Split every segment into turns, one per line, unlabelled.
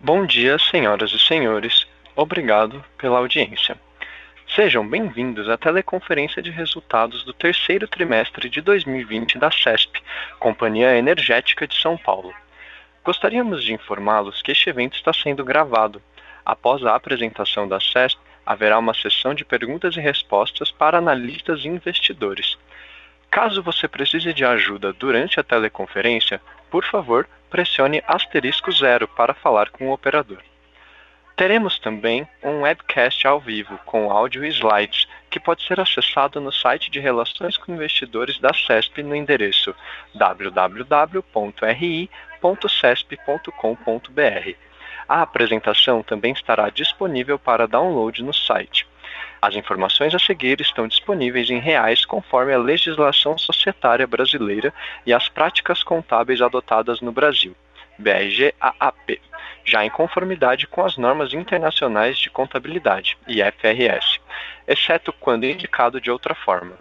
Bom dia, senhoras e senhores. Obrigado pela audiência. Sejam bem-vindos à teleconferência de resultados do terceiro trimestre de 2020 da CESP, Companhia Energética de São Paulo. Gostaríamos de informá-los que este evento está sendo gravado. Após a apresentação da CESP, haverá uma sessão de perguntas e respostas para analistas e investidores. Caso você precise de ajuda durante a teleconferência, por favor, pressione asterisco zero para falar com o operador. Teremos também um webcast ao vivo com áudio e slides, que pode ser acessado no site de Relações com Investidores da CESP no endereço www.ri.cesp.com.br. A apresentação também estará disponível para download no site. As informações a seguir estão disponíveis em reais conforme a legislação societária brasileira e as práticas contábeis adotadas no Brasil. BRGAAP, já em conformidade com as normas internacionais de contabilidade, IFRS, exceto quando indicado de outra forma.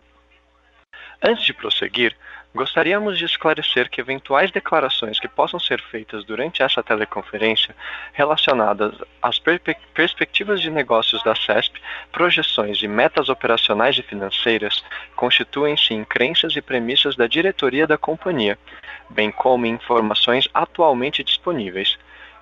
Antes de prosseguir, gostaríamos de esclarecer que eventuais declarações que possam ser feitas durante essa teleconferência relacionadas às per perspectivas de negócios da CESP, projeções e metas operacionais e financeiras constituem-se em crenças e premissas da diretoria da companhia, bem como em informações atualmente disponíveis.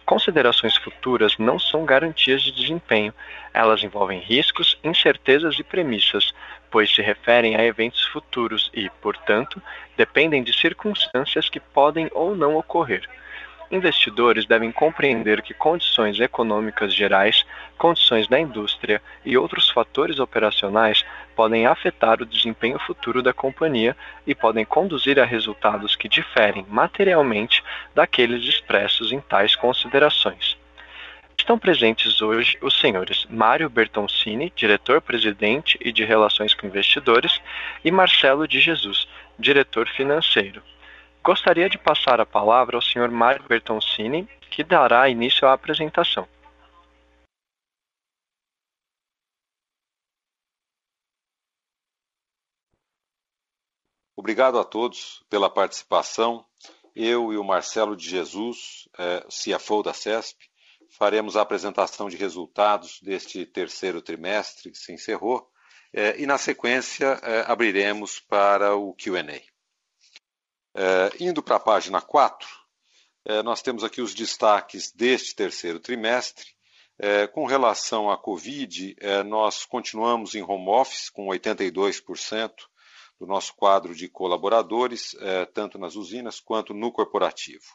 Considerações futuras não são garantias de desempenho, elas envolvem riscos, incertezas e premissas, pois se referem a eventos futuros e, portanto, dependem de circunstâncias que podem ou não ocorrer. Investidores devem compreender que condições econômicas gerais, condições da indústria e outros fatores operacionais podem afetar o desempenho futuro da companhia e podem conduzir a resultados que diferem materialmente daqueles expressos em tais considerações. Estão presentes hoje os senhores Mário Bertoncini, diretor-presidente e de Relações com Investidores, e Marcelo de Jesus, diretor financeiro. Gostaria de passar a palavra ao Sr. Mário Bertoncini, que dará início à apresentação.
Obrigado a todos pela participação. Eu e o Marcelo de Jesus, é, CFO da CESP, faremos a apresentação de resultados deste terceiro trimestre que se encerrou é, e, na sequência, é, abriremos para o QA. É, indo para a página 4, é, nós temos aqui os destaques deste terceiro trimestre. É, com relação à Covid, nós continuamos em home office com 82% do nosso quadro de colaboradores, tanto nas usinas quanto no corporativo.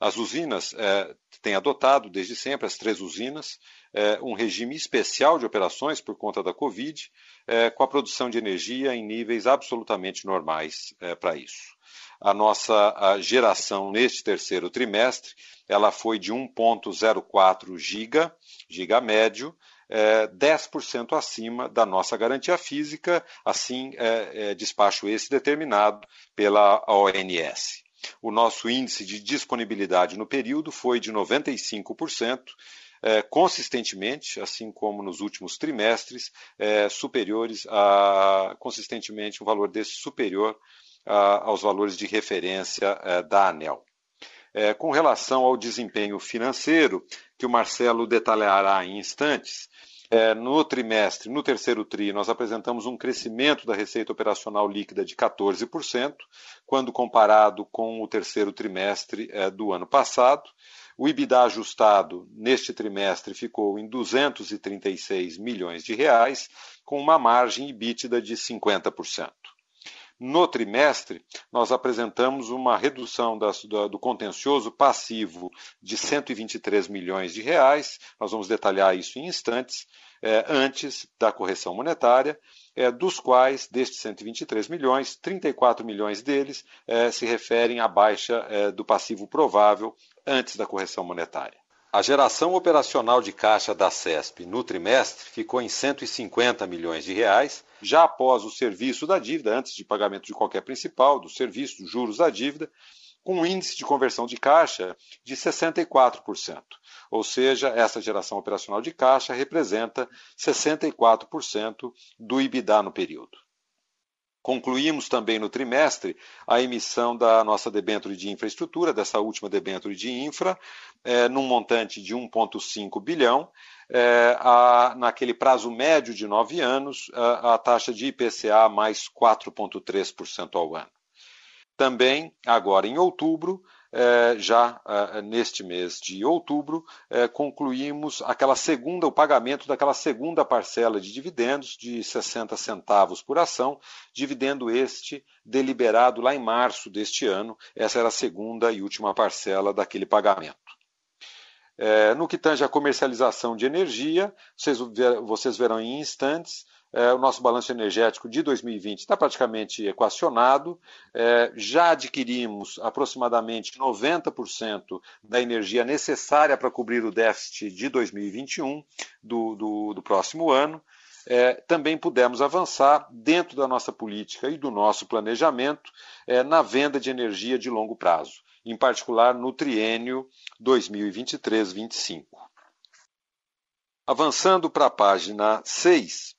As usinas é, têm adotado desde sempre, as três usinas, é, um regime especial de operações por conta da Covid, é, com a produção de energia em níveis absolutamente normais para isso a nossa geração neste terceiro trimestre, ela foi de 1,04 giga, giga médio, é, 10% acima da nossa garantia física, assim é, é, despacho esse determinado pela ONS. O nosso índice de disponibilidade no período foi de 95%, é, consistentemente, assim como nos últimos trimestres, é, superiores a consistentemente um valor desse superior aos valores de referência é, da ANEL. É, com relação ao desempenho financeiro, que o Marcelo detalhará em instantes, é, no trimestre, no terceiro TRI, nós apresentamos um crescimento da receita operacional líquida de 14%, quando comparado com o terceiro trimestre do ano passado. O EBITDA ajustado neste trimestre ficou em 236 milhões de reais, com uma margem EBITDA de 50%. No trimestre, nós apresentamos uma redução das, do, contencioso passivo de 123 milhões de reais. Nós vamos detalhar isso em instantes, é, antes da correção monetária, é, dos quais, destes 123 milhões, 34 milhões deles é, se referem à baixa do passivo provável antes da correção monetária. A geração operacional de caixa da CESP no trimestre ficou em 150 milhões de reais, já após o serviço da dívida, antes de pagamento de qualquer principal, do serviço, dos juros da dívida, com um índice de conversão de caixa de 64%. Ou seja, essa geração operacional de caixa representa 64% do IBIDA no período. Concluímos também no trimestre a emissão da nossa debênture de infraestrutura, dessa última debênture de infra, é, num montante de 1,5 bilhão, é, a, naquele prazo médio de nove anos, a, a taxa de IPCA mais 4,3% ao ano. Também, agora em outubro, é, já é, neste mês de outubro, é, concluímos aquela segunda, o pagamento daquela segunda parcela de dividendos de 60 centavos por ação, dividendo este deliberado lá em março deste ano. Essa era a segunda e última parcela daquele pagamento. É, no que tange à comercialização de energia, vocês, vocês verão em instantes, é, o nosso balanço energético de 2020 está praticamente equacionado. É, já adquirimos aproximadamente 90% da energia necessária para cobrir o déficit de 2021, do, do, do próximo ano. É, também pudemos avançar dentro da nossa política e do nosso planejamento é, na venda de energia de longo prazo, em particular no triênio 2023-25. Avançando para a página 6,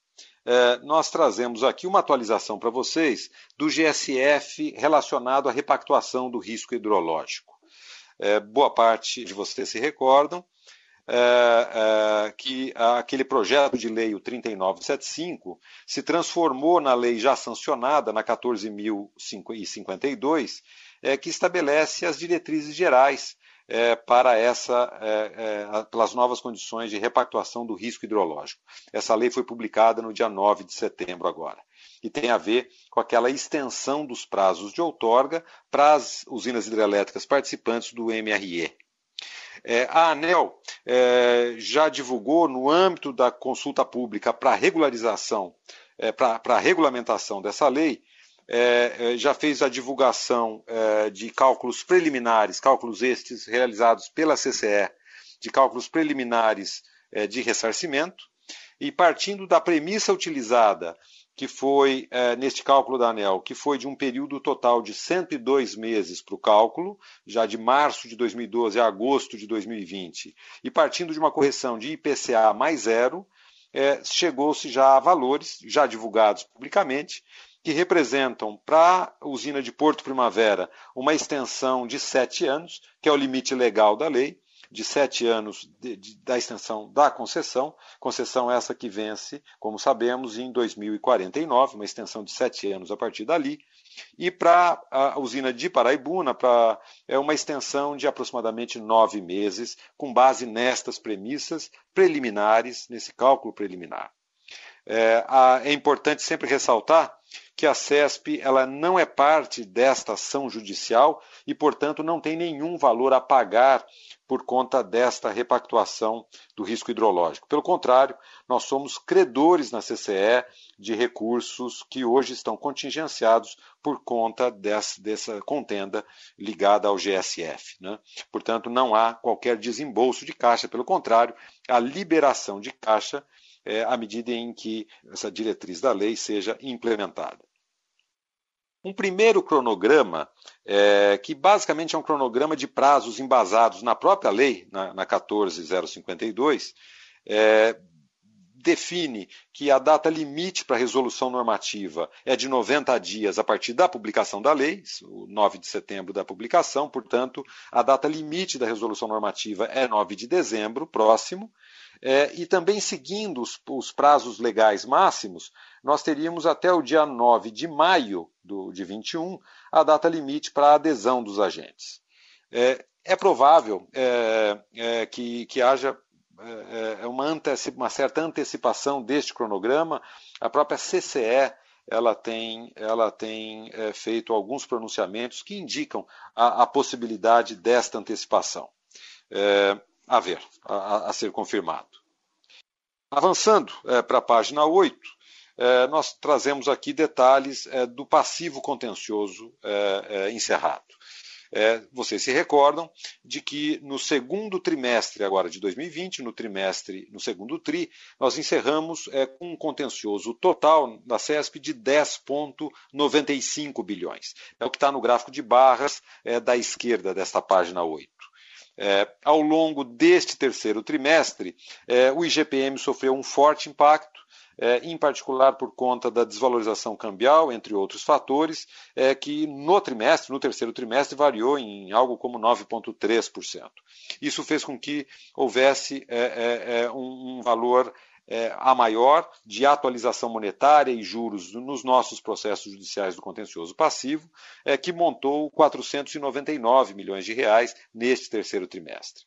é, nós trazemos aqui uma atualização para vocês do GSF relacionado à repactuação do risco hidrológico. É, boa parte de vocês se recordam é, que aquele projeto de lei, o 3975, se transformou na lei já sancionada, na 14.052, que estabelece as diretrizes gerais é, para essa, é, é, pelas novas condições de repactuação do risco hidrológico. Essa lei foi publicada no dia 9 de setembro agora. E tem a ver com aquela extensão dos prazos de outorga para as usinas hidrelétricas participantes do MRE. É, a ANEL é, já divulgou, no âmbito da consulta pública para regularização, é, para a regulamentação dessa lei, é, é, já fez a divulgação é, de cálculos preliminares, cálculos estes realizados pela CCE, de cálculos preliminares é, de ressarcimento, e partindo da premissa utilizada, que foi é, neste cálculo da ANEL, que foi de um período total de 102 meses para o cálculo, já de março de 2012 a agosto de 2020, e partindo de uma correção de IPCA mais zero, é, chegou-se já a valores, já divulgados publicamente, que representam para a usina de Porto Primavera uma extensão de sete anos, que é o limite legal da lei, de sete anos de, de, da extensão da concessão, concessão essa que vence, como sabemos, em 2049, uma extensão de sete anos a partir dali, e para a usina de Paraibuna, para é uma extensão de aproximadamente nove meses, com base nestas premissas preliminares, nesse cálculo preliminar. É, a, é importante sempre ressaltar que a CESP ela não é parte desta ação judicial e, portanto, não tem nenhum valor a pagar por conta desta repactuação do risco hidrológico. Pelo contrário, nós somos credores na CCE de recursos que hoje estão contingenciados por conta dessa, dessa contenda ligada ao GSF. Né? Portanto, não há qualquer desembolso de caixa, pelo contrário, a liberação de caixa é, à medida em que essa diretriz da lei seja implementada. Um primeiro cronograma, é, que basicamente é um cronograma de prazos embasados na própria lei, na, na 14052, é, define que a data limite para resolução normativa é de 90 dias a partir da publicação da lei, o 9 de setembro da publicação, portanto, a data limite da resolução normativa é 9 de dezembro próximo, é, e também seguindo os, os, prazos legais máximos, nós teríamos até o dia 9 de maio do, de 21 a data limite para a adesão dos agentes. É, é provável é, é que, que, haja é, é, uma, uma, certa antecipação deste cronograma. A própria CCE ela tem, ela tem feito alguns pronunciamentos que indicam a, a possibilidade desta antecipação a ver, a, a ser confirmado. Avançando é, para a página 8, é, nós trazemos aqui detalhes é, do passivo contencioso é, é, encerrado. É, vocês se recordam de que no segundo trimestre agora de 2020, no trimestre, no segundo tri, nós encerramos com um contencioso total da CESP de 10,95 bilhões. É o que está no gráfico de barras da esquerda desta página 8. É, ao longo deste terceiro trimestre, é, o IGPM sofreu um forte impacto, é, em particular por conta da desvalorização cambial, entre outros fatores, é, que no trimestre, no terceiro trimestre, variou em algo como 9,3%. Isso fez com que houvesse é, é, é um, valor é, a maior de atualização monetária e juros nos nossos processos judiciais do contencioso passivo, é, que montou 499 milhões de reais neste terceiro trimestre.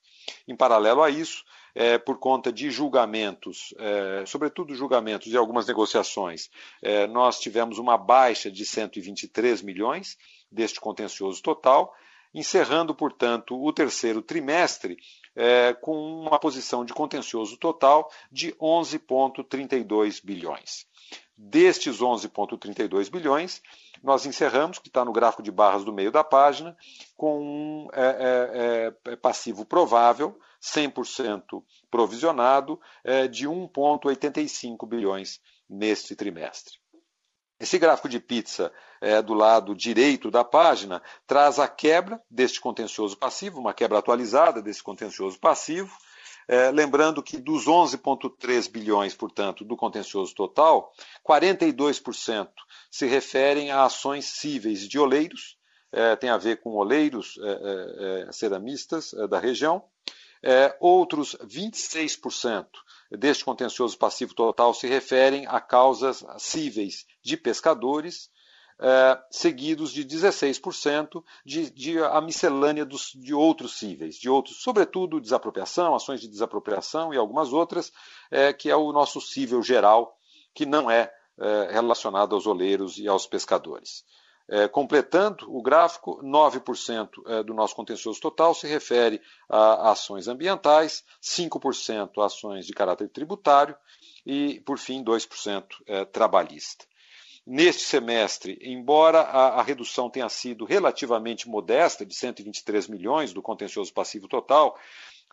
Em paralelo a isso, é, por conta de julgamentos, é, sobretudo julgamentos e algumas negociações, é, nós tivemos uma baixa de 123 milhões deste contencioso total, encerrando, portanto, o terceiro trimestre é, com uma posição de contencioso total de 11,32 bilhões. Destes 11,32 bilhões, nós encerramos, que está no gráfico de barras do meio da página, com um é, é, é passivo provável, 100% provisionado, é, de 1,85 bilhões neste trimestre. Esse gráfico de pizza é, do lado direito da página traz a quebra deste contencioso passivo, uma quebra atualizada desse contencioso passivo. É, lembrando que dos 11,3 bilhões, portanto, do contencioso total, 42% se referem a ações cíveis de oleiros, é, tem a ver com oleiros é, é, é ceramistas da região. Outros 26% deste contencioso passivo total se referem a causas cíveis de pescadores, é, seguidos de 16% de, de a miscelânea dos, de outros cíveis, de outros, sobretudo desapropriação, ações de desapropriação e algumas outras, é, que é o nosso cível geral, que não é, é relacionado aos oleiros e aos pescadores. É, completando o gráfico, 9% é, do nosso contencioso total se refere a ações ambientais, 5% a ações de caráter tributário e, por fim, 2% é, trabalhista. Neste semestre, embora a, a, redução tenha sido relativamente modesta, de 123 milhões do contencioso passivo total,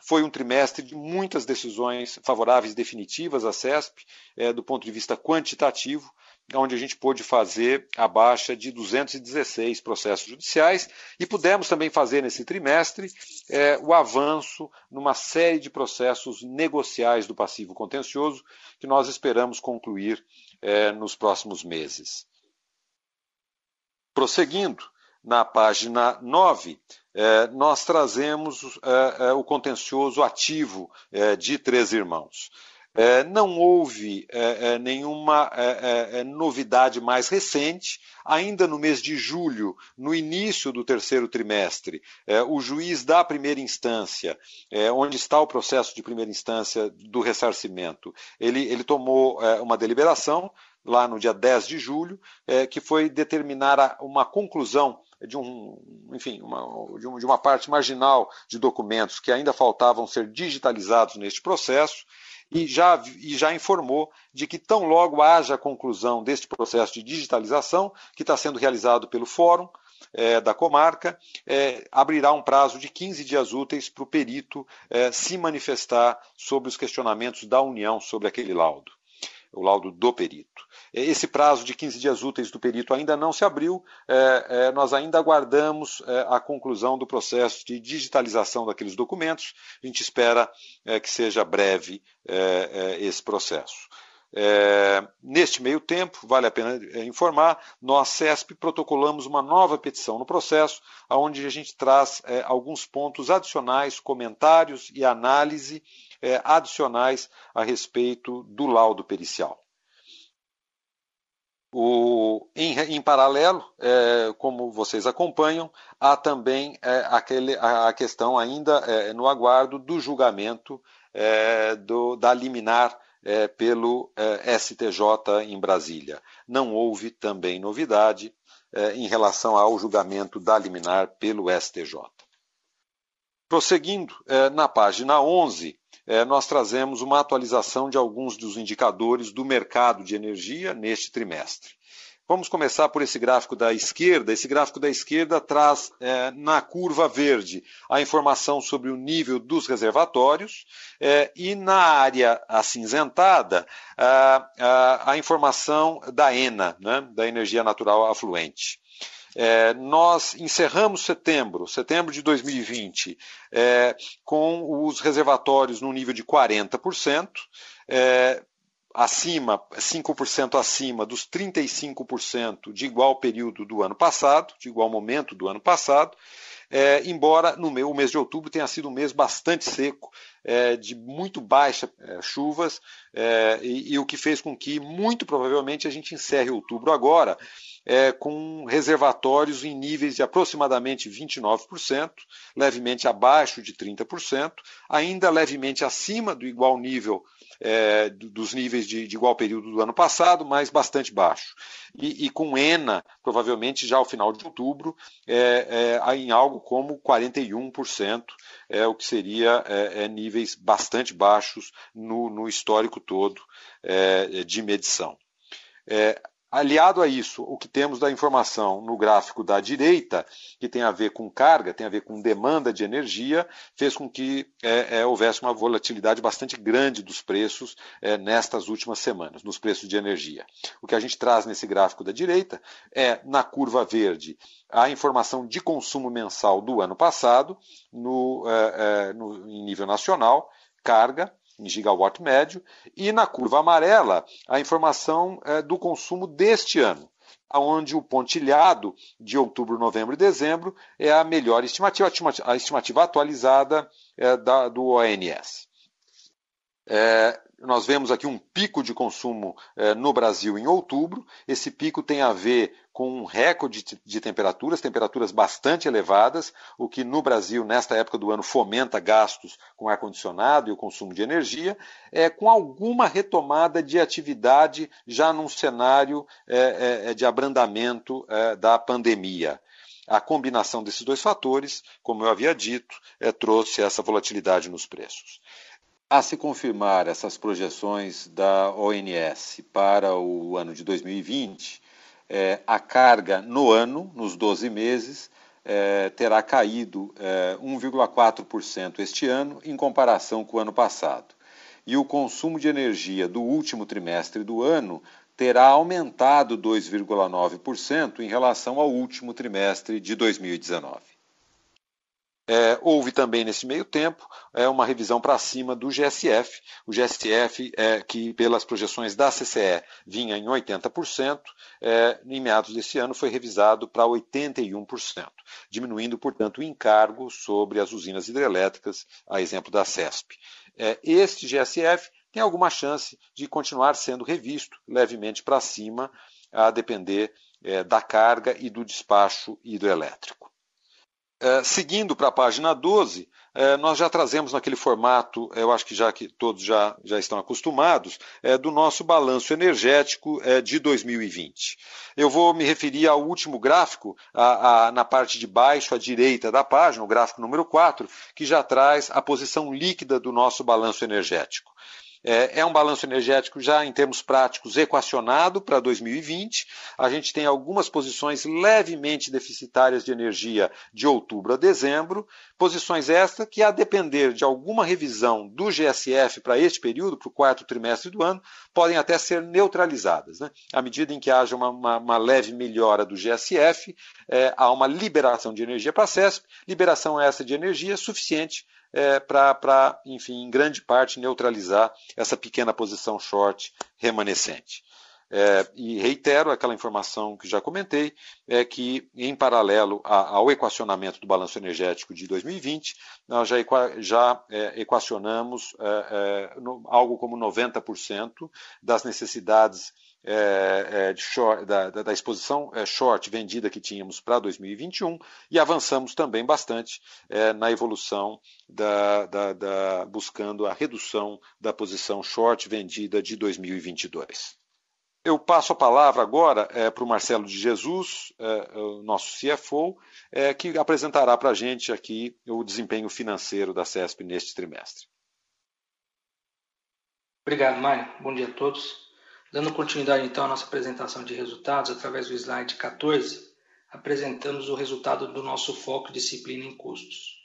foi um trimestre de muitas decisões favoráveis definitivas à CESP, é, do ponto de vista quantitativo, onde a gente pôde fazer a baixa de 216 processos judiciais e pudemos também fazer nesse trimestre é, o avanço numa série de processos negociais do passivo contencioso que nós esperamos concluir é, nos próximos meses. Prosseguindo, na página 9, é, nós trazemos o contencioso ativo de Três Irmãos. É, não houve é, é nenhuma novidade mais recente. Ainda no mês de julho, no início do terceiro trimestre, o juiz da primeira instância, onde está o processo de primeira instância do ressarcimento, ele, ele tomou uma deliberação lá no dia 10 de julho, que foi determinar uma conclusão de um, enfim, uma, de, um, de uma parte marginal de documentos que ainda faltavam ser digitalizados neste processo e já, e já informou de que tão logo haja a conclusão deste processo de digitalização, que está sendo realizado pelo Fórum é, da comarca, é, abrirá um prazo de 15 dias úteis para o perito é, se manifestar sobre os questionamentos da União sobre aquele laudo o laudo do perito. Esse prazo de 15 dias úteis do perito ainda não se abriu, é, é, nós ainda aguardamos é, a conclusão do processo de digitalização daqueles documentos, a gente espera que seja breve esse processo. É, neste meio tempo, vale a pena informar, nós, CESP, protocolamos uma nova petição no processo, onde a gente traz é, alguns pontos adicionais, comentários e análise é, adicionais a respeito do laudo pericial. O, em, em, paralelo, é, como vocês acompanham, há também é, aquele, a, a, questão ainda é, no aguardo do julgamento é, do, da liminar é, pelo é, STJ em Brasília. Não houve também novidade em relação ao julgamento da liminar pelo STJ. Prosseguindo, na página 11, é, nós trazemos uma atualização de alguns dos indicadores do mercado de energia neste trimestre. Vamos começar por esse gráfico da esquerda. Esse gráfico da esquerda traz é, na curva verde a informação sobre o nível dos reservatórios é, e na área acinzentada a, a, a informação da ENA, né, da energia natural afluente. É, nós encerramos setembro, setembro de 2020, é, com os reservatórios no nível de 40%. É, acima, 5% acima dos 35% de igual período do ano passado, de igual momento do ano passado, é, embora no meu, o mês de outubro tenha sido um mês bastante seco, é, de muito baixas é, chuvas, é, e, e, o que fez com que, muito provavelmente, a gente encerre outubro agora é, com reservatórios em níveis de aproximadamente 29%, levemente abaixo de 30%, ainda levemente acima do igual nível é, dos níveis de, de, igual período do ano passado, mas bastante baixo. E, e com ENA, provavelmente já ao final de outubro, é, é, em algo como 41%, é, o que seria é, é, níveis bastante baixos no, no histórico todo é, de medição. Aliado a isso, o que temos da informação no gráfico da direita, que tem a ver com carga, tem a ver com demanda de energia, fez com que é, é, houvesse uma volatilidade bastante grande dos preços é, nestas últimas semanas, nos preços de energia. O que a gente traz nesse gráfico da direita é, na curva verde, a informação de consumo mensal do ano passado, no, é, é, no em nível nacional, carga, em gigawatt médio, e na curva amarela a informação é, do consumo deste ano, onde o pontilhado de outubro, novembro e dezembro é a melhor estimativa, a estimativa atualizada é, da, do ONS. É, nós vemos aqui um pico de consumo é, no Brasil em outubro. Esse pico tem a ver com um recorde de temperaturas, temperaturas bastante elevadas, o que no Brasil, nesta época do ano, fomenta gastos com ar-condicionado e o consumo de energia, é, com alguma retomada de atividade já num cenário é, é, de abrandamento da pandemia. A combinação desses dois fatores, como eu havia dito, trouxe essa volatilidade nos preços. A se confirmar essas projeções da ONS para o ano de 2020, é, a carga no ano, nos 12 meses, é, terá caído é, 1,4% este ano em comparação com o ano passado. E o consumo de energia do último trimestre do ano terá aumentado 2,9% em relação ao último trimestre de 2019. É, houve também nesse meio tempo é, uma revisão para cima do GSF. O GSF, é, que pelas projeções da CCE vinha em 80%, é, em meados desse ano foi revisado para 81%, diminuindo, portanto, o encargo sobre as usinas hidrelétricas, a exemplo da CESP. É, este GSF tem alguma chance de continuar sendo revisto levemente para cima, a depender é, da carga e do despacho hidrelétrico. É, seguindo para a página 12, é, nós já trazemos naquele formato, eu acho que já que todos já, já estão acostumados, é, do nosso balanço energético de 2020. Eu vou me referir ao último gráfico, a, a, na parte de baixo à direita da página, o gráfico número 4, que já traz a posição líquida do nosso balanço energético. É, é um balanço energético já em termos práticos equacionado para 2020. A gente tem algumas posições levemente deficitárias de energia de outubro a dezembro, posições estas que, a depender de alguma revisão do GSF para este período, para o quarto trimestre do ano, podem até ser neutralizadas. Né? À medida em que haja uma, uma, uma leve melhora do GSF, é, há uma liberação de energia para a CESP, liberação essa de energia suficiente é, para, enfim, em grande parte, neutralizar essa pequena posição short remanescente. É, e reitero aquela informação que já comentei, é que, em paralelo ao equacionamento do balanço energético de 2020, nós já, já é, equacionamos é, é no, algo como 90% das necessidades é, é, short, da, da, exposição é, short vendida que tínhamos para 2021 e avançamos também bastante é, na evolução da, da, da, buscando a redução da posição short vendida de 2022. Eu passo a palavra agora é, para o Marcelo de Jesus, é, o nosso CFO, que apresentará para a gente aqui o desempenho financeiro da CESP neste trimestre.
Obrigado, Mário. Bom dia a todos. Dando continuidade então à nossa apresentação de resultados, através do slide 14, apresentamos o resultado do nosso foco disciplina em custos.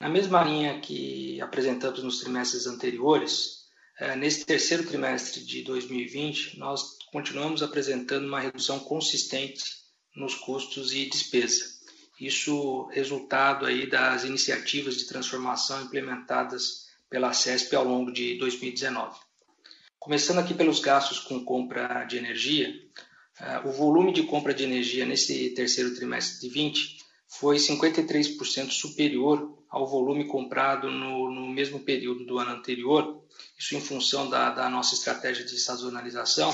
Na mesma linha que apresentamos nos trimestres anteriores, eh, nesse terceiro trimestre de 2020, nós continuamos apresentando uma redução consistente nos custos e despesa. Isso resultado aí das iniciativas de transformação implementadas pela CESP ao longo de 2019. Começando aqui pelos gastos com compra de energia, o volume de compra de energia nesse terceiro trimestre de 20 foi 53% superior ao volume comprado no, no, mesmo período do ano anterior, isso em função da, da nossa estratégia de sazonalização.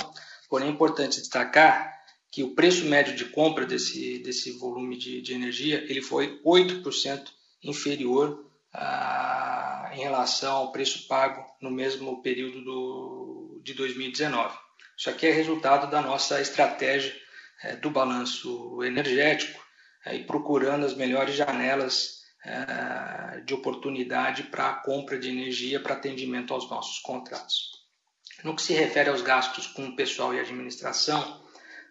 Porém, é importante destacar que o preço médio de compra desse, desse volume de, de energia ele foi 8% inferior ah, em relação ao preço pago no mesmo período do, de 2019. Isso aqui é resultado da nossa estratégia é, do balanço energético é, e procurando as melhores janelas é, de oportunidade para a compra de energia para atendimento aos nossos contratos. No que se refere aos gastos com pessoal e administração,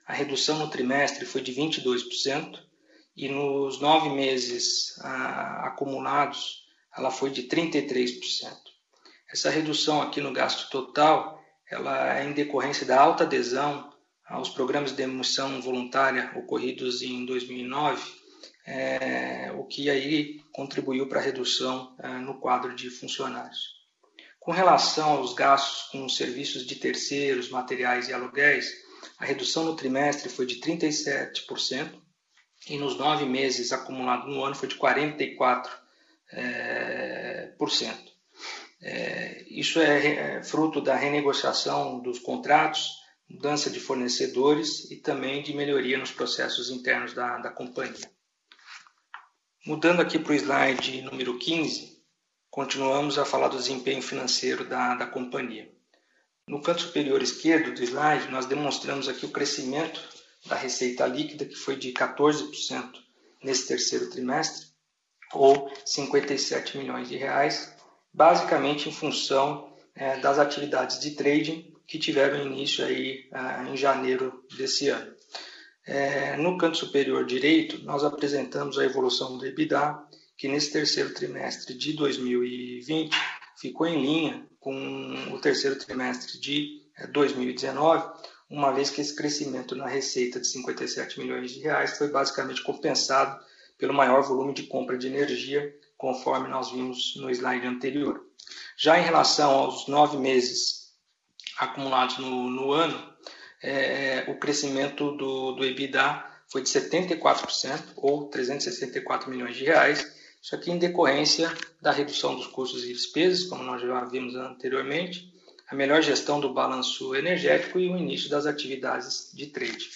a redução no trimestre foi de 22% e nos nove meses ah, acumulados ela foi de 33%. Essa redução aqui no gasto total ela é em decorrência da alta adesão aos programas de demissão voluntária ocorridos em 2009, é, o que aí contribuiu para a redução é, no quadro de funcionários. Com relação aos gastos com serviços de terceiros, materiais e aluguéis, a redução no trimestre foi de 37% e nos nove meses acumulado no ano foi de 44%. É, por cento. É, isso é, é fruto da renegociação dos contratos, mudança de fornecedores e também de melhoria nos processos internos da, da companhia. Mudando aqui para o slide número 15, continuamos a falar do desempenho financeiro da, da companhia. No canto superior esquerdo do slide, nós demonstramos aqui o crescimento da receita líquida, que foi de 14% nesse terceiro trimestre, ou 57 milhões de reais, basicamente em função é, das atividades de trading que tiveram início aí é, em janeiro desse ano. É, no canto superior direito, nós apresentamos a evolução do EBITDA, que nesse terceiro trimestre de 2020 ficou em linha com o terceiro trimestre de 2019, é, uma vez que esse crescimento na receita de 57 milhões de reais foi basicamente compensado pelo maior volume de compra de energia, conforme nós vimos no slide anterior. Já em relação aos nove meses acumulados no, no ano, é, o crescimento do, do EBITDA foi de 74%, ou 364 milhões de reais, isso aqui em decorrência da redução dos custos e despesas, como nós já vimos anteriormente, a melhor gestão do balanço energético e o início das atividades de trade.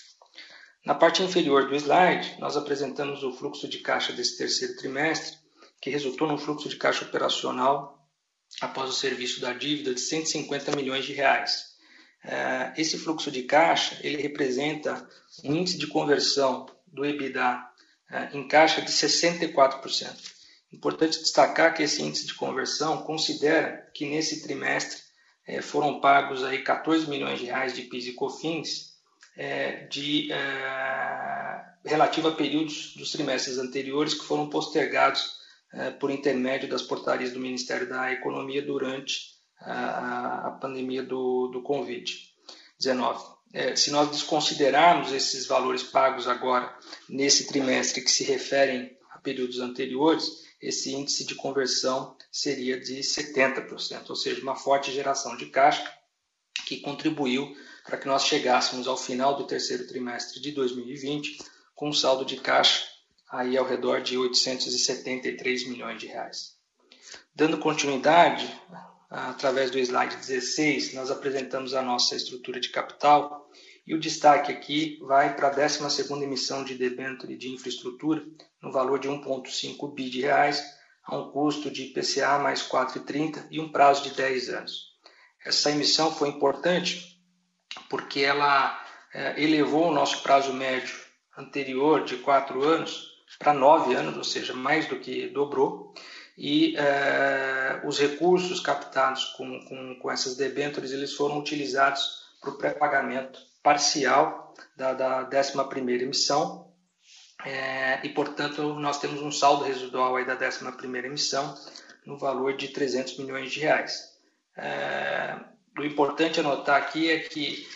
Na parte inferior do slide, nós apresentamos o fluxo de caixa desse terceiro trimestre, que resultou num fluxo de caixa operacional após o serviço da dívida de 150 milhões de reais. É, esse fluxo de caixa ele representa um índice de conversão do EBITDA é, em caixa de 64%. Importante destacar que esse índice de conversão considera que nesse trimestre é, foram pagos aí 14 milhões de reais de PIS e COFINS de relativo a períodos dos trimestres anteriores que foram postergados por intermédio das portarias do Ministério da Economia durante a, a pandemia do, do Covid-19. É, se nós desconsiderarmos esses valores pagos agora nesse trimestre que se referem a períodos anteriores, esse índice de conversão seria de 70%, ou seja, uma forte geração de caixa que contribuiu para que nós chegássemos ao final do terceiro trimestre de 2020 com um saldo de caixa aí ao redor de 873 milhões de reais. Dando continuidade, através do slide 16, nós apresentamos a nossa estrutura de capital e o destaque aqui vai para a 12ª emissão de debênture de infraestrutura no valor de 1,5 bi de reais, a um custo de IPCA mais 4,30 e um prazo de 10 anos. Essa emissão foi importante porque ela é, elevou o nosso prazo médio anterior de quatro anos para nove anos, ou seja, mais do que dobrou, e é, os recursos captados com, com, com essas debêntures eles foram utilizados para o pré-pagamento parcial da, da 11ª emissão, é, e, portanto, nós temos um saldo residual aí da 11ª emissão no valor de 300 milhões de reais. É, o importante anotar aqui é que,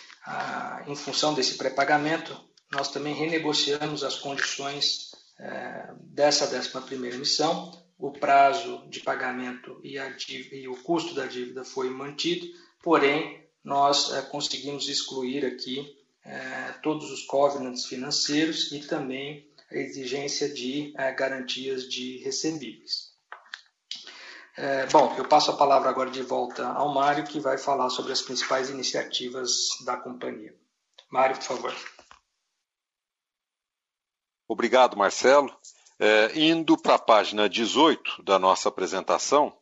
em função desse pré-pagamento, nós também renegociamos as condições eh, dessa 11ª emissão, o prazo de pagamento e, dívida, e, o custo da dívida foi mantido, porém nós é, conseguimos excluir aqui é, todos os covenants financeiros e também a exigência de é, garantias de recebíveis. É, bom, eu passo a palavra agora de volta ao Mário, que vai falar sobre as principais iniciativas da companhia. Mário, por favor.
Obrigado, Marcelo. É, indo para a página 18 da nossa apresentação,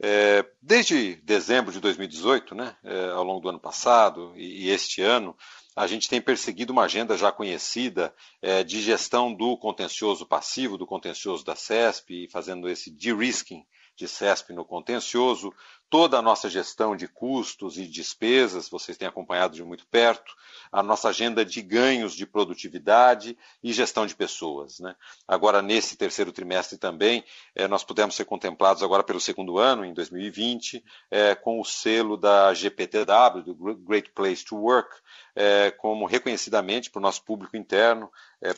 é, desde dezembro de 2018, né, é, ao longo do ano passado e, e, este ano, a gente tem perseguido uma agenda já conhecida é, de gestão do contencioso passivo, do contencioso da CESP, fazendo esse de-risking de CESP no contencioso, toda a nossa gestão de custos e despesas, vocês têm acompanhado de muito perto, a nossa agenda de ganhos de produtividade e gestão de pessoas. Né? Agora, nesse terceiro trimestre também, eh, nós pudemos ser contemplados agora pelo segundo ano, em 2020, eh, com o selo da GPTW, do Great Place to Work, eh, como reconhecidamente para o nosso público interno,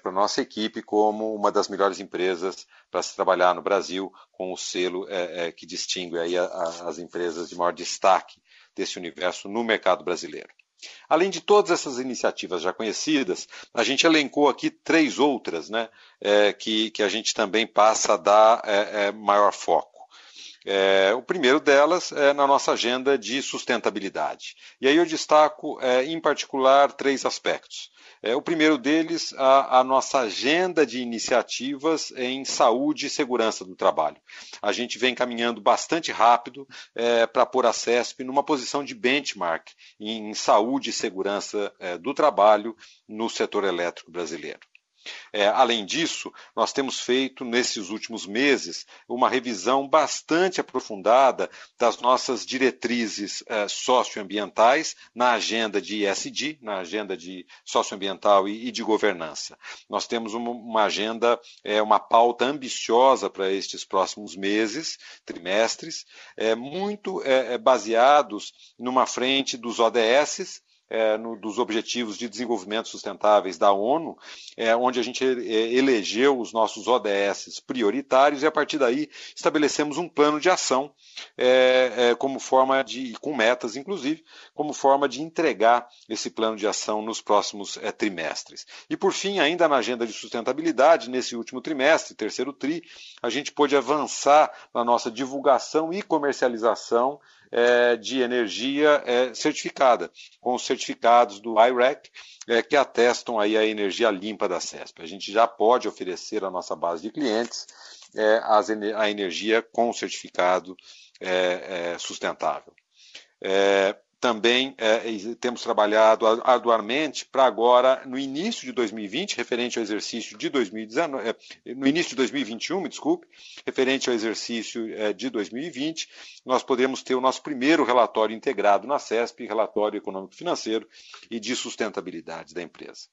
para a nossa equipe, como uma das melhores empresas para se trabalhar no Brasil, com o selo que distingue aí as empresas empresas de maior destaque desse universo no mercado brasileiro. Além de todas essas iniciativas já conhecidas, a gente elencou aqui três outras né, é, que, que a gente também passa a dar é, é, maior foco. É, o primeiro delas é na nossa agenda de sustentabilidade. E aí eu destaco, é, em particular, três aspectos. É, o primeiro deles, a, a, nossa agenda de iniciativas em saúde e segurança do trabalho. A gente vem caminhando bastante rápido é, para pôr a CESP numa posição de benchmark em, em saúde e segurança é, do trabalho no setor elétrico brasileiro. É, além disso, nós temos feito nesses últimos meses uma revisão bastante aprofundada das nossas diretrizes é, socioambientais na agenda de ESG, na agenda de socioambiental e, e de governança. Nós temos uma, uma agenda, é, uma pauta ambiciosa para estes próximos meses, trimestres, é, muito baseados numa frente dos ODS, é, no, dos Objetivos de Desenvolvimento Sustentáveis da ONU, é, onde a gente é, elegeu os nossos ODS prioritários e a partir daí estabelecemos um plano de ação é, é, como forma de, com metas inclusive, como forma de entregar esse plano de ação nos próximos é, trimestres. E por fim, ainda na agenda de sustentabilidade, nesse último trimestre, terceiro tri, a gente pôde avançar na nossa divulgação e comercialização é, de energia é, certificada, com os certificados do IREC, é, que atestam aí a energia limpa da CESP. A gente já pode oferecer à nossa base de clientes é, as, a energia com certificado é, é, sustentável. É, também é, temos trabalhado arduamente para agora, no início de 2020, referente ao exercício de 2019, é, no início de 2021, me desculpe, referente ao exercício é, de 2020, nós podemos ter o nosso primeiro relatório integrado na CESP, relatório econômico-financeiro e de sustentabilidade da empresa.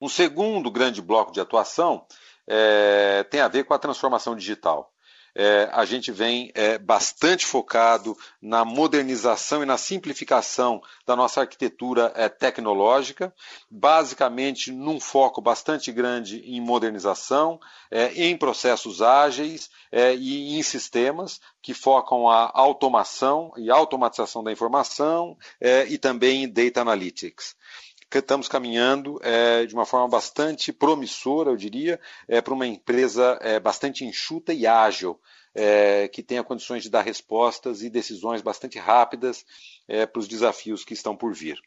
Um segundo grande bloco de atuação é, tem a ver com a transformação digital é, a gente vem é, bastante focado na modernização e na simplificação da nossa arquitetura é, tecnológica, basicamente num foco bastante grande em modernização, é, em processos ágeis é, e em sistemas que focam a automação e automatização da informação é, e também em data analytics estamos caminhando é, de uma forma bastante promissora, eu diria, é, para uma empresa é, bastante enxuta e ágil, é, que tenha condições de dar respostas e decisões bastante rápidas é, para os desafios que estão por vir.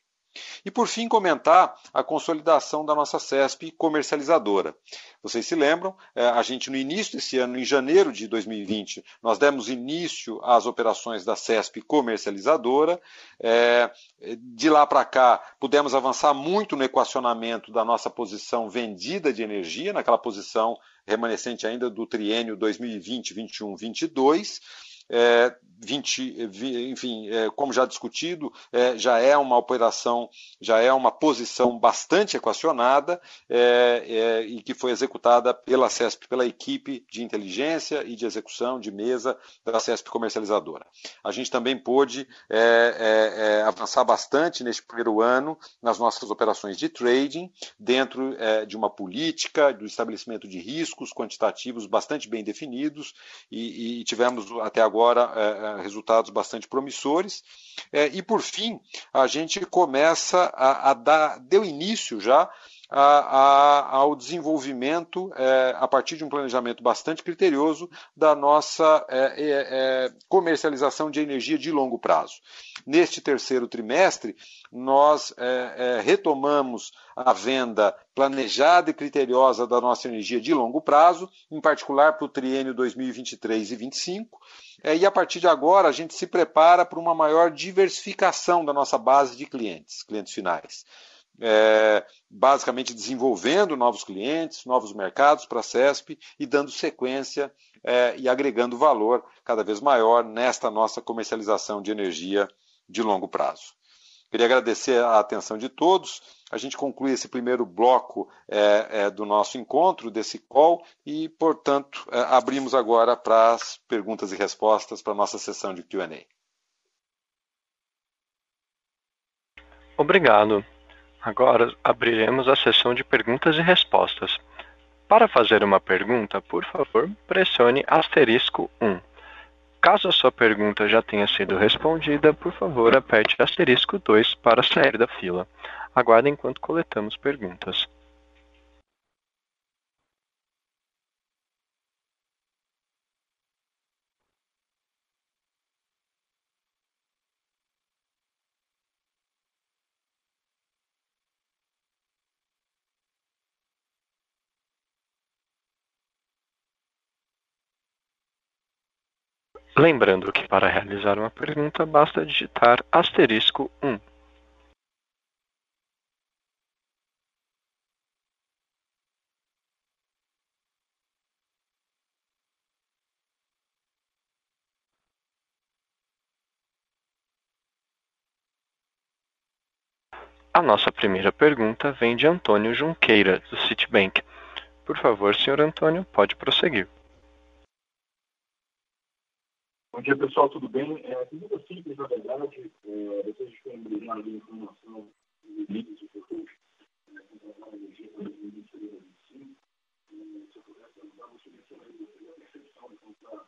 E por fim, comentar a consolidação da nossa CESP comercializadora. Vocês se lembram, é, a gente no início desse ano, em janeiro de 2020, nós demos início às operações da CESP comercializadora. É, de lá para cá, pudemos avançar muito no equacionamento da nossa posição vendida de energia, naquela posição remanescente ainda do triênio 2020, 21, 22 é, 20, enfim, é, como já discutido, é, já é uma operação, já é uma posição bastante equacionada é, é e que foi executada pela CESP, pela equipe de inteligência e de execução de mesa da CESP comercializadora. A gente também pôde é, avançar bastante neste primeiro ano nas nossas operações de trading, dentro de uma política do estabelecimento de riscos quantitativos bastante bem definidos e, e tivemos até agora agora é, resultados bastante promissores. É, e por fim, a gente começa a, a dar, deu início já a, a, ao desenvolvimento, é, a partir de um planejamento bastante criterioso, da nossa é, é, é, comercialização de energia de longo prazo. Neste terceiro trimestre, nós é, é, retomamos a venda planejada e criteriosa da nossa energia de longo prazo, em particular para o triênio 2023 e 2025. e a partir de agora, a gente se prepara para uma maior diversificação da nossa base de clientes, clientes finais é, basicamente desenvolvendo novos clientes, novos mercados para a CESP e dando sequência é, e agregando valor cada vez maior nesta nossa comercialização de energia de longo prazo. Queria agradecer a atenção de todos. A gente conclui esse primeiro bloco é, é, do nosso encontro, desse call, e, portanto, é, abrimos agora para as perguntas e respostas para a nossa sessão de QA.
Obrigado. Agora abriremos a sessão de perguntas e respostas. Para fazer uma pergunta, por favor, pressione asterisco 1. Caso a sua pergunta já tenha sido respondida, por favor, aperte asterisco 2 para sair da fila. Aguarde enquanto coletamos perguntas. Lembrando que para realizar uma pergunta basta digitar asterisco um. A nossa primeira pergunta vem de Antônio Junqueira, do Citibank. Por favor, senhor Antônio, pode prosseguir.
Bom dia, pessoal, tudo bem? É, pergunta simples, na verdade, é, vocês disponibilizaram a informação de limites de futuro é, energia para 2023 e 2025. Se eu pudesse perguntar, você mencionaria a percepção de comprar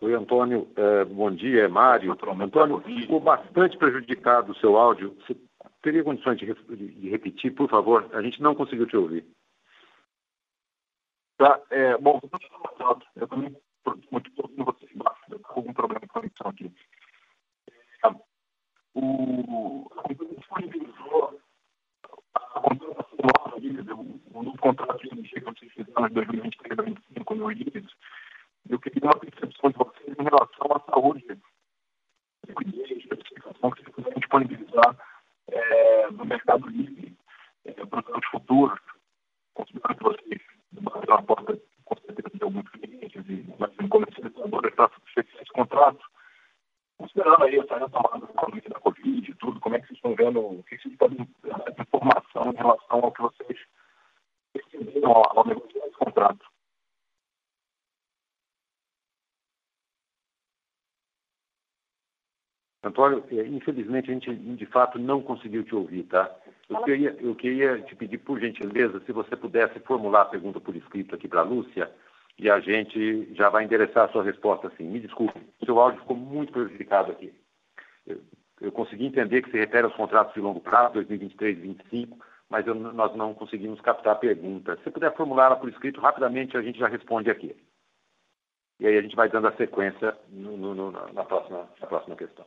Oi, Antônio. É, bom dia, é Mário. Antônio, ficou bastante prejudicado o seu áudio. Você teria condições de, de, repetir, por favor? A gente não conseguiu te ouvir.
Tá, é, bom, eu também muito pouco você embaixo, eu com algum problema de conexão aqui. É, o, a companhia disponibilizou a contratação nova líquida, o novo contrato de energia que vocês fizeram de 2023 a 2025 no líquido. Eu queria uma percepção de vocês em relação à saúde, liquidez, especificação que vocês puderem disponibilizar é, no mercado livre, é, produtos futuros, considerando que vocês bater uma porta, com certeza, de alguns clientes e vai ser um comercializador para fechar esse contrato. Considerando aí essa retomada econômica da Covid e tudo, como é que vocês estão vendo, o que vocês podem dar de informação em relação ao que vocês perceberam ao, ao negociar esse contrato?
Antônio, é, infelizmente a gente de fato não conseguiu te ouvir, tá? Eu queria, eu queria te pedir, por gentileza, se você pudesse formular a pergunta por escrito aqui para a Lúcia e a gente já vai endereçar a sua resposta assim. Me desculpe, seu áudio ficou muito prejudicado aqui. Eu, eu consegui entender que se refere aos contratos de longo prazo, 2023 e 2025, mas eu, nós não conseguimos captar a pergunta. Se puder formulá-la por escrito, rapidamente a gente já responde aqui. E aí a gente vai dando a sequência no, no, na, próxima, na próxima questão.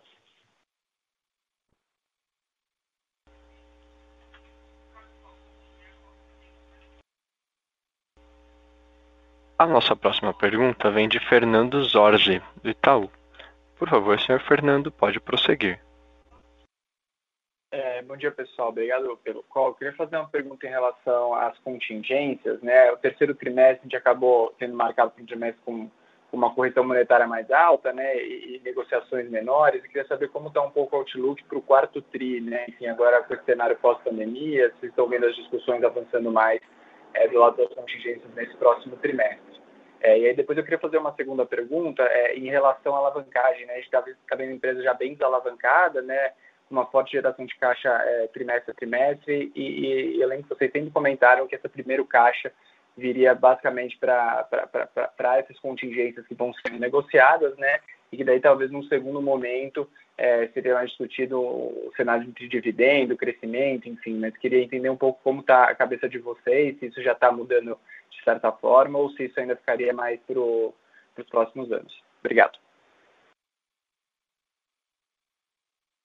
A nossa próxima pergunta vem de Fernando Zorzi, do Itaú. Por favor, senhor Fernando, pode prosseguir.
É, bom dia, pessoal. Obrigado pelo call. Eu queria fazer uma pergunta em relação às contingências. Né? O terceiro trimestre a gente acabou sendo marcado por um trimestre com uma correção monetária mais alta né? e, e negociações menores. Eu queria saber como está um pouco o outlook para o quarto TRI. Né? Enfim, agora com esse cenário pós-pandemia, vocês estão vendo as discussões avançando mais é, do lado das contingências nesse próximo trimestre. É, e aí depois eu queria fazer uma segunda pergunta é, em relação à alavancagem. Né? A gente está tá vendo a empresa já bem desalavancada, né? uma forte geração de caixa é, trimestre a trimestre, e, e, e além que vocês sempre comentaram que esse primeiro caixa viria basicamente para essas contingências que vão sendo negociadas, né? E que daí talvez num segundo momento é, seria mais discutido o cenário de dividendo, crescimento, enfim, mas queria entender um pouco como está a cabeça de vocês, se isso já está mudando de certa forma ou se isso ainda ficaria mais para os próximos anos. Obrigado.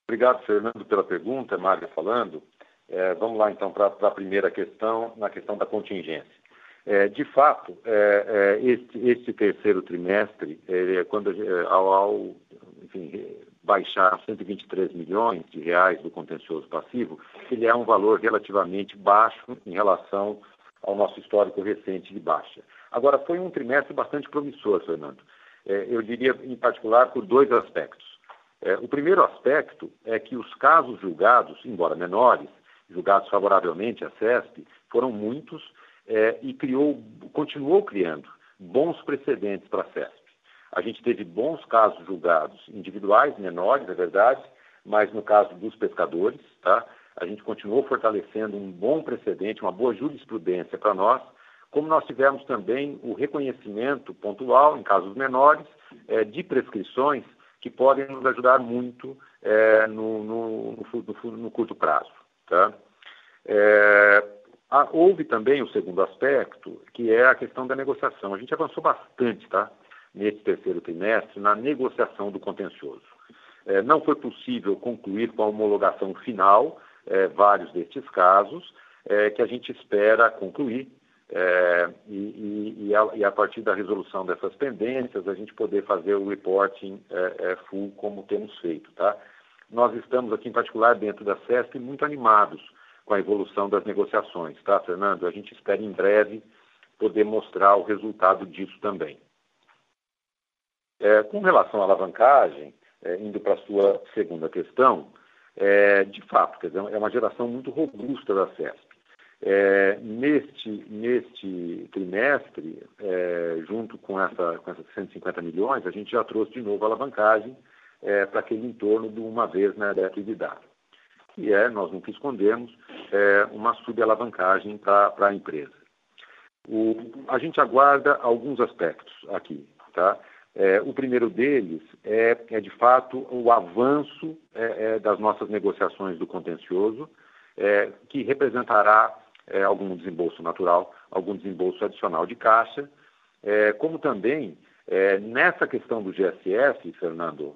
Obrigado, Fernando, pela pergunta, Mário falando. É, vamos lá, então, para a primeira questão, na questão da contingência. É, de fato, é, é este, este, terceiro trimestre, é, quando é, ao, ao enfim, baixar 123 milhões de reais do contencioso passivo, ele é um valor relativamente baixo em relação ao nosso histórico recente de baixa. Agora, foi um trimestre bastante promissor, Fernando. eu diria, em particular, por dois aspectos. o primeiro aspecto é que os casos julgados, embora menores, julgados favoravelmente à CESP, foram muitos é, e criou, continuou criando bons precedentes para a CESP. A gente teve bons casos julgados individuais, menores, é verdade, mas no caso dos pescadores, tá? A gente continuou fortalecendo um bom precedente, uma boa jurisprudência para nós, como nós tivemos também o reconhecimento pontual, em casos menores, é, de prescrições que podem nos ajudar muito é, no, no, no, no, curto prazo. Tá? É, houve também o segundo aspecto, que é a questão da negociação. A gente avançou bastante tá, nesse terceiro trimestre na negociação do contencioso. É, não foi possível concluir com a homologação final é, vários destes casos, é, que a gente espera concluir é, e, e, a, e, a, partir da resolução dessas pendências, a gente poder fazer o reporting é, é, full como temos feito. Tá? Nós estamos aqui, em particular, dentro da SESC, muito animados com a evolução das negociações, tá, Fernando? A gente espera em breve poder mostrar o resultado disso também. É, com relação à alavancagem, é, indo para a sua segunda questão, é, de dizer, é uma geração muito robusta da CESP. É, neste, neste trimestre, é, junto com, essa, com essas 150 milhões, a gente já trouxe de novo a alavancagem é, para aquele entorno de uma vez na né, atividade que é, nós nunca escondemos, é, uma subalavancagem para a empresa. O, a gente aguarda alguns aspectos aqui. Tá? É, o primeiro deles é, é, de fato, o avanço é, é das nossas negociações do contencioso, é, que representará é, algum desembolso natural, algum desembolso adicional de caixa, como também nessa questão do GSF, Fernando,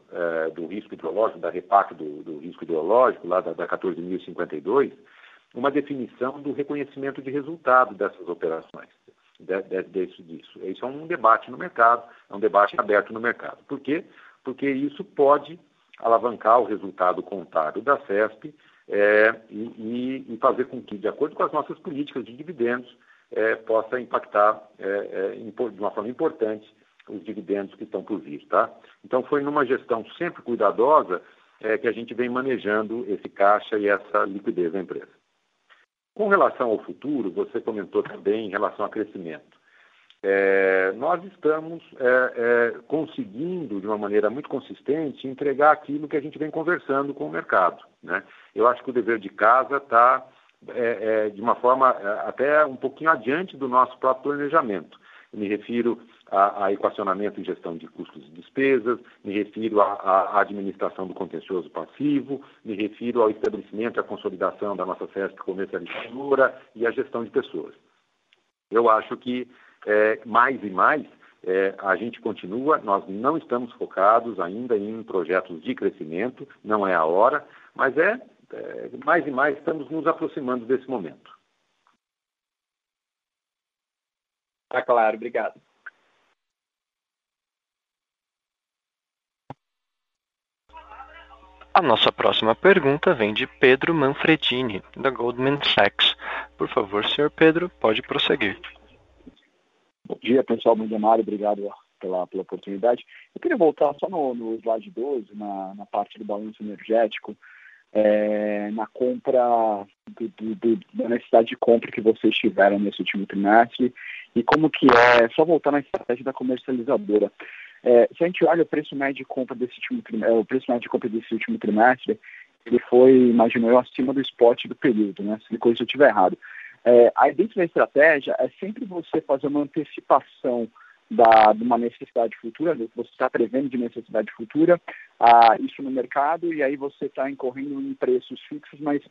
do risco hidrológico, da REPAC do, do risco hidrológico, lá da, da 14.052, uma definição do reconhecimento de resultado dessas operações, de, de, desse, disso. Isso é um debate no mercado, é um debate aberto no mercado. Por quê? Porque isso pode alavancar o resultado contábil da CESP é, e, e, fazer com que, de acordo com as nossas políticas de dividendos, é, possa impactar é, é de uma forma importante os dividendos que estão por vir, tá? Então foi numa gestão sempre cuidadosa é, que a gente vem manejando esse caixa e essa liquidez da empresa. Com relação ao futuro, você comentou também em relação ao crescimento. É, nós estamos é, é, conseguindo, de uma maneira muito consistente, entregar aquilo que a gente vem conversando com o mercado. Né? Eu acho que o dever de casa está, é, é, de uma forma é, até um pouquinho adiante do nosso próprio planejamento. Eu me refiro a, a, equacionamento e gestão de custos e despesas, me refiro à administração do contencioso passivo, me refiro ao estabelecimento e à consolidação da nossa CESP comercializadora e à gestão de pessoas. Eu acho que é, mais e mais é, a gente continua, nós não estamos focados ainda em projetos de crescimento, não é a hora, mas é, é mais e mais estamos nos aproximando desse momento.
Tá claro, obrigado.
A nossa próxima pergunta vem de Pedro Manfredini, da Goldman Sachs. Por favor, senhor Pedro, pode prosseguir.
Bom dia, pessoal. Bom dia, Mário. Obrigado pela, pela oportunidade. Eu queria voltar só no, no slide 12, na, na parte do balanço energético é, na compra do, do, do, da necessidade de compra que vocês tiveram nesse último trimestre e como que é, só voltar na estratégia da comercializadora. É, se a gente olha o preço médio de compra desse último trimestre, o preço médio de compra desse último trimestre, ele foi, imagino eu, acima do spot do período, né? Se coisa eu estiver errado. É, a dentro da estratégia é sempre você fazer uma antecipação da, de uma necessidade futura, você está prevendo de necessidade futura, ah, isso no mercado, e aí você está incorrendo em preços fixos, mas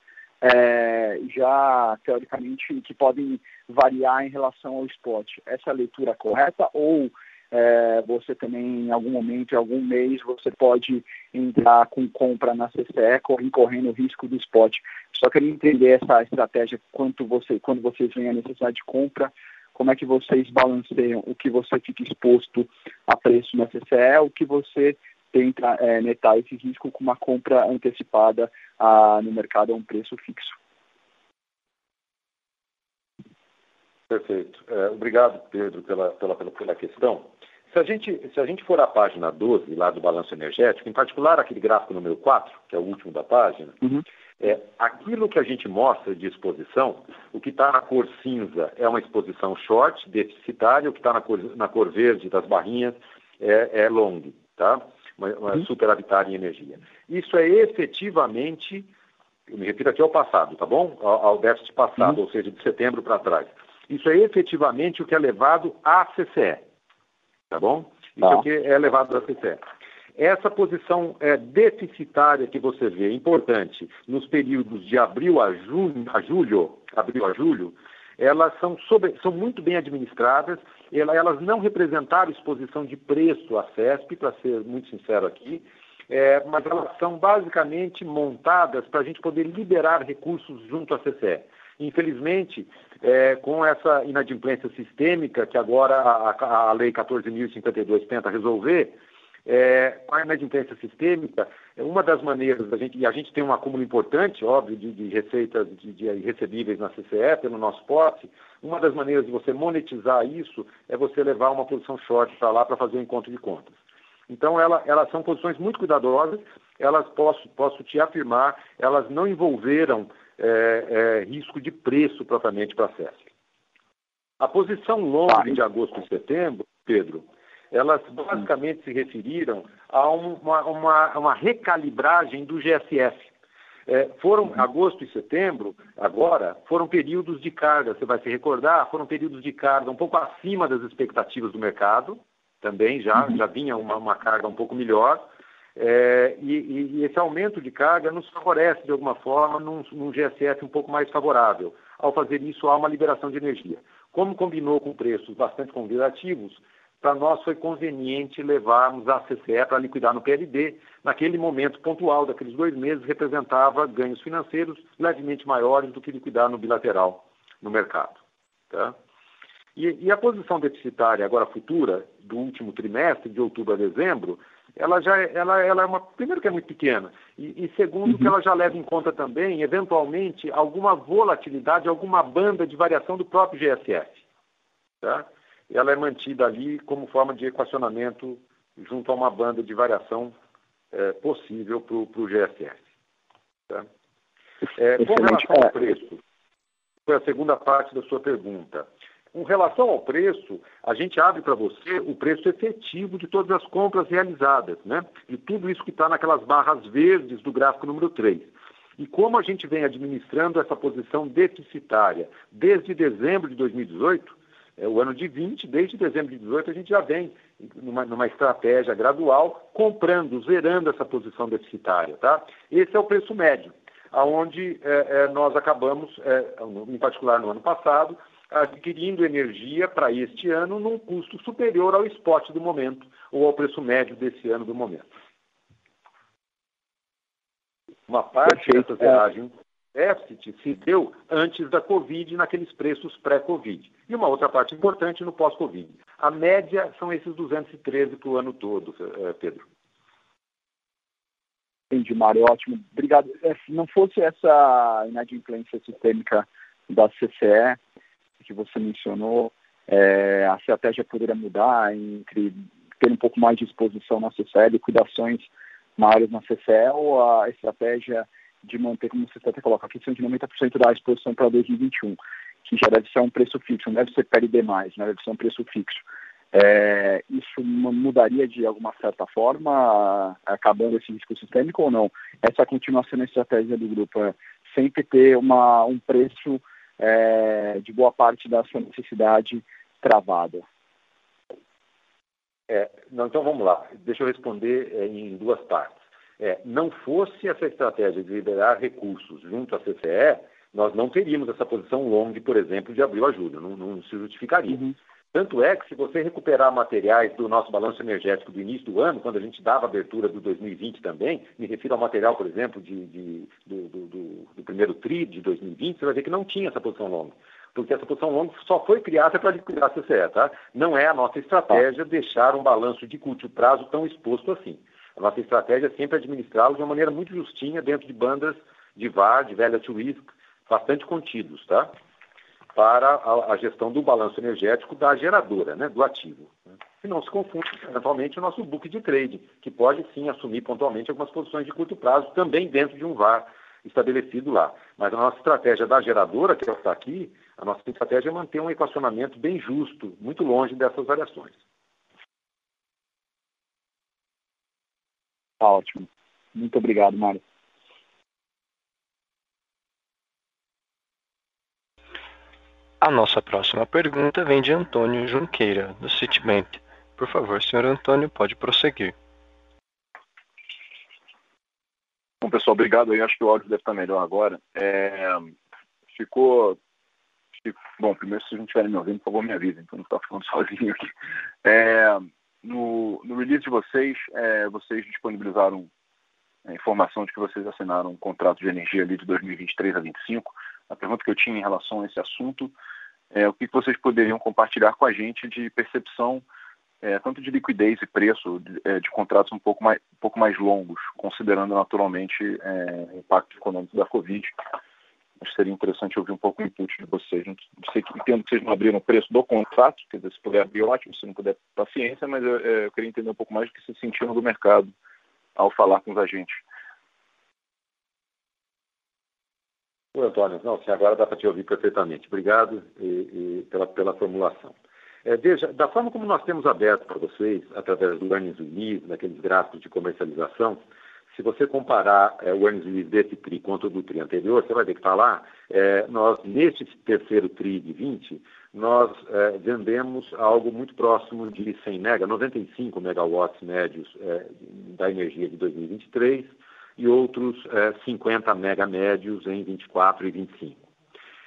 é, já teoricamente que podem variar em relação ao spot. Essa é a leitura correta ou é, você também em algum momento, em algum mês, você pode entrar com compra na CCE, incorrendo o risco do spot. Só queria entender essa estratégia quanto você, quando vocês veem a necessidade de compra, como é que vocês balanceiam o que você fica exposto a preço na CCE, o que você tenta é, netar esse risco com uma compra antecipada a, no mercado a um preço fixo.
Perfeito. É, obrigado, Pedro, pela, pela, pela questão. Se a, gente, se a gente for à página 12, lá do balanço energético, em particular aquele gráfico número 4, que é o último da página, uhum. É, aquilo que a gente mostra de exposição, o que está na cor cinza é uma exposição short, deficitária, o que está na cor, na cor verde das barrinhas é, é long, tá? uma, uma uhum. superavitária em energia. Isso é efetivamente, eu me refiro aqui ao passado, tá bom? Ao, ao déficit passado, uhum. ou seja, de setembro para trás. Isso é efetivamente o que é levado à CCE, tá bom? Isso tá. aqui é levado à CCE. Essa posição é, deficitária que você vê, importante, nos períodos de abril a, junho, a julho, abril a julho, elas são, sobre, são muito bem administradas, elas não representaram exposição de preço à CESP, para ser muito sincero aqui, é, mas elas são basicamente montadas para a gente poder liberar recursos junto à CCE. Infelizmente, é, com essa inadimplência sistêmica que agora a, a Lei 14.052 tenta resolver, é, com a inadimplência sistêmica, é uma das maneiras da gente, e a gente tem um acúmulo importante, óbvio, de, de receitas de, de, recebíveis na CCE pelo nosso posse, uma das maneiras de você monetizar isso é você levar uma posição short para lá para fazer o um encontro de contas. Então, ela, elas são posições muito cuidadosas, elas, posso, posso te afirmar, elas não envolveram é, é, risco de preço propriamente para a CESP. A posição longa de agosto e setembro, Pedro, elas basicamente se referiram a uma, uma, uma recalibragem do GSF. É, foram uhum. agosto e setembro, agora, foram períodos de carga, você vai se recordar, foram períodos de carga um pouco acima das expectativas do mercado, também já, uhum. já vinha uma, uma carga um pouco melhor, é, e, e, esse aumento de carga nos favorece, de alguma forma, num, num GSF um pouco mais favorável. Ao fazer isso, há uma liberação de energia. Como combinou com preços bastante convidativos, para nós foi conveniente levarmos a CCE para liquidar no PLD. Naquele momento pontual daqueles dois meses, representava ganhos financeiros levemente maiores do que liquidar no bilateral no mercado. Tá? E, e, a posição deficitária agora futura do último trimestre, de outubro a dezembro, ela já é, ela, ela é uma primeiro que é muito pequena e, e segundo uhum. que ela já leva em conta também eventualmente alguma volatilidade, alguma banda de variação do próprio GSF, tá? ela é mantida ali como forma de equacionamento junto a uma banda de variação é, possível para o GSF. Tá? É, com relação ao preço, foi a segunda parte da sua pergunta. Com relação ao preço, a gente abre para você o preço efetivo de todas as compras realizadas, né? De tudo isso que está naquelas barras verdes do gráfico número 3. E como a gente vem administrando essa posição deficitária desde dezembro de 2018, é, o ano de 20, desde dezembro de 18, a gente já vem numa, numa estratégia gradual, comprando, zerando essa posição deficitária. Tá? Esse é o preço médio, aonde é, é, nós acabamos, é, em particular no ano passado, adquirindo energia para este ano num custo superior ao spot do momento, ou ao preço médio desse ano do momento. Uma parte dessa zeragem déficit se deu antes da Covid, naqueles preços pré-Covid. E uma outra parte importante no pós-Covid. A média são esses 213 para o ano todo, eh, Pedro.
Entendi, Mário, ótimo. Obrigado. É, se não fosse essa inadimplência sistêmica da CCE, que você mencionou, é, a estratégia poderia mudar entre ter um pouco mais de exposição na CCE, liquidações maiores na CCE, ou a estratégia de manter, como você até coloca, a questão de 90% da exposição para 2021, que já deve ser um preço fixo, não deve ser PLD mais, né, deve ser um preço fixo. É, isso mudaria de alguma certa forma, acabando esse risco sistêmico ou não? Essa continua sendo a estratégia do grupo, é sempre ter uma, um preço é, de boa parte da sua necessidade travada?
É, não, então vamos lá, deixa eu responder é, em duas partes. É, não fosse essa estratégia de liberar recursos junto à CCE, nós não teríamos essa posição long, por exemplo, de abril a julho, não, não se justificaria. Uhum. Tanto é que, se você recuperar materiais do nosso balanço energético do início do ano, quando a gente dava abertura do 2020 também, me refiro ao material, por exemplo, de, de do, do, do, primeiro TRI de 2020, você vai ver que não tinha essa posição longa. Porque essa posição longa só foi criada para liquidar a CCE, tá? Não é a nossa estratégia deixar um balanço de curto prazo tão exposto assim. A nossa estratégia é sempre administrá-lo de uma maneira muito justinha, dentro de bandas de VAR, de velha to risk, bastante contidos, tá? Para a, a, gestão do balanço energético da geradora, né, do ativo. Né? E não se confunde, eventualmente, o nosso book de trade, que pode sim assumir pontualmente algumas posições de curto prazo, também dentro de um VAR estabelecido lá. Mas a nossa estratégia da geradora, que está aqui, a nossa estratégia é manter um equacionamento bem justo, muito longe dessas variações.
Tá ótimo. Muito obrigado, Mário.
A nossa próxima pergunta vem de Antônio Junqueira, do Citibank. Por favor, senhor Antônio, pode prosseguir.
Bom, pessoal, obrigado aí. Acho que o áudio deve estar melhor agora. É, ficou, Bom, primeiro, se não estiverem me ouvindo, por favor, me avisem, então não estou falando sozinho aqui. É, no, no release de vocês, é, vocês disponibilizaram a informação de que vocês assinaram um contrato de energia ali de 2023 a 2025 a pergunta que eu tinha em relação a esse assunto é o que vocês poderiam compartilhar com a gente de percepção é, tanto de liquidez e preço de, é, de, contratos um pouco mais, um pouco mais longos, considerando naturalmente é, o impacto econômico da Covid. Acho que seria interessante ouvir um pouco o input de vocês. Não sei, entendo que vocês não abriram o preço do contrato, quer dizer, se puder abrir, ótimo, se não puder, paciência, mas eu, é, eu queria entender um pouco mais do que se sentiram do mercado ao falar com os agentes.
Oi, Antônio. Não, sim, agora dá para te ouvir perfeitamente. Obrigado e, e pela, pela formulação. É, veja, da forma como nós temos aberto para vocês, através do earnings release, naqueles gráficos de comercialização, se você comparar é, o earnings release desse TRI contra o do TRI anterior, você vai ver que está lá, é, nós, neste terceiro TRI de 20, nós é, vendemos algo muito próximo de 100 mega, 95 megawatts médios é, da energia de 2023, e outros é, 50 mega médios em 24 e 25.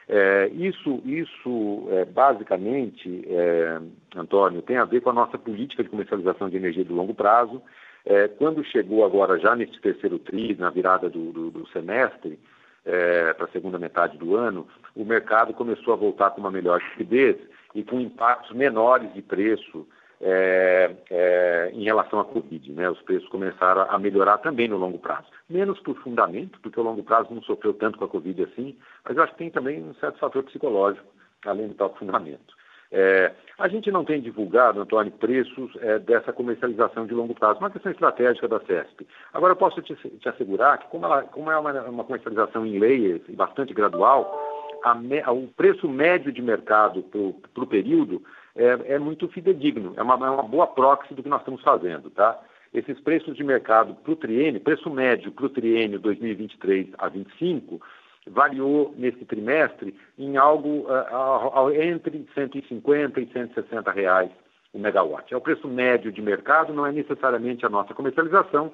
É, isso, isso é, basicamente, é, Antônio, tem a ver com a nossa política de comercialização de energia de longo prazo. É, quando chegou agora, já nesse terceiro TRI, na virada do, do, do semestre, é, para a segunda metade do ano, o mercado começou a voltar com uma melhor liquidez e com impactos menores de preço é, é, em relação à Covid. Né? Os preços começaram a melhorar também no longo prazo. Menos por fundamento, porque o longo prazo não sofreu tanto com a Covid assim, mas eu acho que tem também um certo fator psicológico, além do próprio fundamento. É, a gente não tem divulgado, Antônio, preços é, dessa comercialização de longo prazo, uma questão estratégica da CESP. Agora, eu posso te, te assegurar que, como, ela, como é uma, uma, comercialização em layers e bastante gradual, a, o preço médio de mercado para o período é, é muito fidedigno, é uma, é uma boa proxy do que nós estamos fazendo, tá? Esses preços de mercado para o triênio, preço médio para o triênio 2023 a 25, variou nesse trimestre em algo uh, uh, entre 150 e 160 reais o megawatt. É o preço médio de mercado, não é necessariamente a nossa comercialização,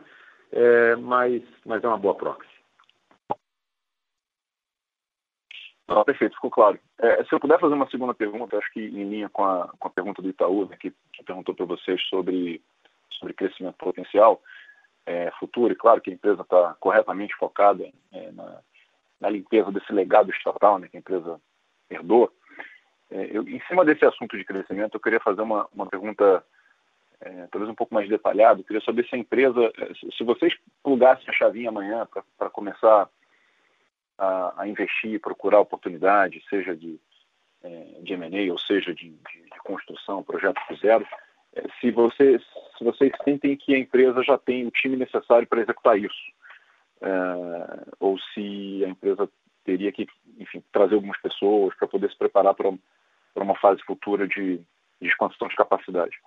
é, mas, mas é uma boa proxy.
Não, perfeito, ficou claro. É, se eu puder fazer uma segunda pergunta, acho que em linha com a, com a pergunta do Itaú, né, que, que, perguntou para vocês sobre, sobre crescimento potencial é, futuro, e claro que a empresa está corretamente focada é, na, na, limpeza desse legado estatal né, que a empresa herdou. É, eu, em cima desse assunto de crescimento, eu queria fazer uma, uma pergunta é, talvez um pouco mais detalhada. Eu queria saber se a empresa, se vocês plugassem a chavinha amanhã para começar a, a investir, procurar oportunidade, seja de, é, de M&A ou seja de, de, de construção, projeto zero, é, se, vocês, se vocês sentem que a empresa já tem o time necessário para executar isso, é, ou se a empresa teria que, enfim, trazer algumas pessoas para poder se preparar para, para uma fase futura de, de expansão de capacidade.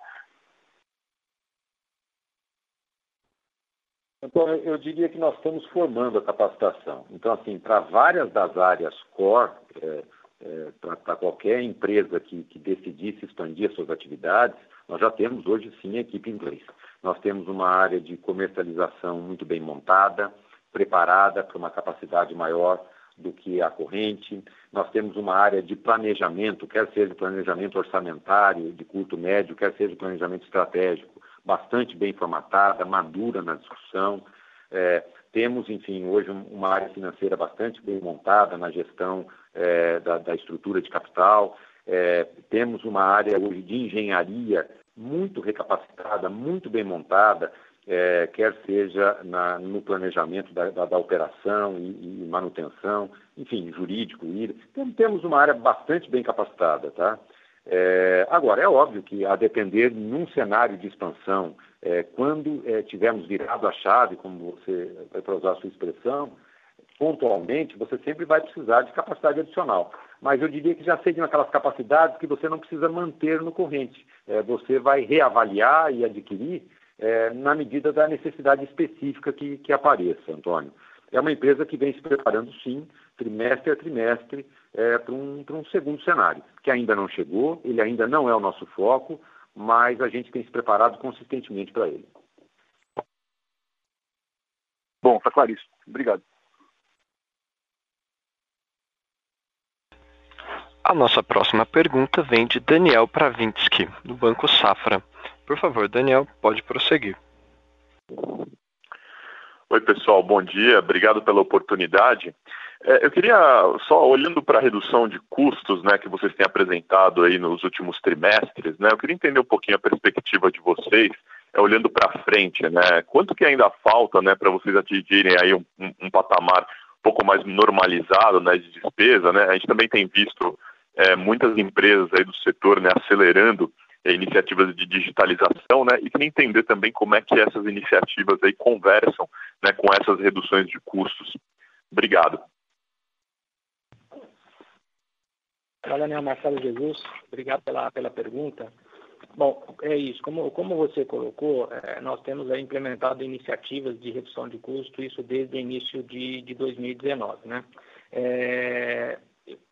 Então, eu diria que nós estamos formando a capacitação. Então, assim, para várias das áreas core, é, é, para qualquer empresa que, que decidisse expandir suas atividades, nós já temos hoje sim a equipe inglês. Nós temos uma área de comercialização muito bem montada, preparada para uma capacidade maior do que a corrente. Nós temos uma área de planejamento, quer seja planejamento orçamentário, de curto médio, quer seja planejamento estratégico, bastante bem formatada, madura na discussão. É, temos, enfim, hoje uma área financeira bastante bem montada na gestão é, da, da, estrutura de capital. É, temos uma área hoje de engenharia muito recapacitada, muito bem montada, é, quer seja na, no planejamento da, da, da operação e, e, manutenção, enfim, jurídico. Então, temos uma área bastante bem capacitada, tá? É, agora, é óbvio que, a depender num cenário de expansão, é, quando é, tivermos virado a chave, como você vai usar a sua expressão, pontualmente, você sempre vai precisar de capacidade adicional. Mas eu diria que já seriam aquelas capacidades que você não precisa manter no corrente. É, você vai reavaliar e adquirir é, na medida da necessidade específica que, que apareça, Antônio. É uma empresa que vem se preparando, sim, trimestre a trimestre, é, para um, um segundo cenário, que ainda não chegou, ele ainda não é o nosso foco, mas a gente tem se preparado consistentemente para ele.
Bom, está claríssimo. Obrigado.
A nossa próxima pergunta vem de Daniel Pravinsky, do Banco Safra. Por favor, Daniel, pode prosseguir.
Oi, pessoal, bom dia. Obrigado pela oportunidade. É, eu queria, só olhando para a redução de custos né, que vocês têm apresentado aí nos últimos trimestres, né, eu queria entender um pouquinho a perspectiva de vocês, é, olhando para frente, né, quanto que ainda falta né, para vocês atingirem aí um, um, um, patamar um pouco mais normalizado né, de despesa? Né? A gente também tem visto é, muitas empresas aí do setor né, acelerando é, iniciativas de digitalização, né? E queria entender também como é que essas iniciativas aí conversam, né, com essas reduções de custos. Obrigado.
Olá, Daniel Marcelo Jesus. Obrigado pela, pela pergunta. Bom, é isso. Como, como você colocou, é, nós temos aí implementado iniciativas de redução de custo, isso desde o início de, de 2019, né? É,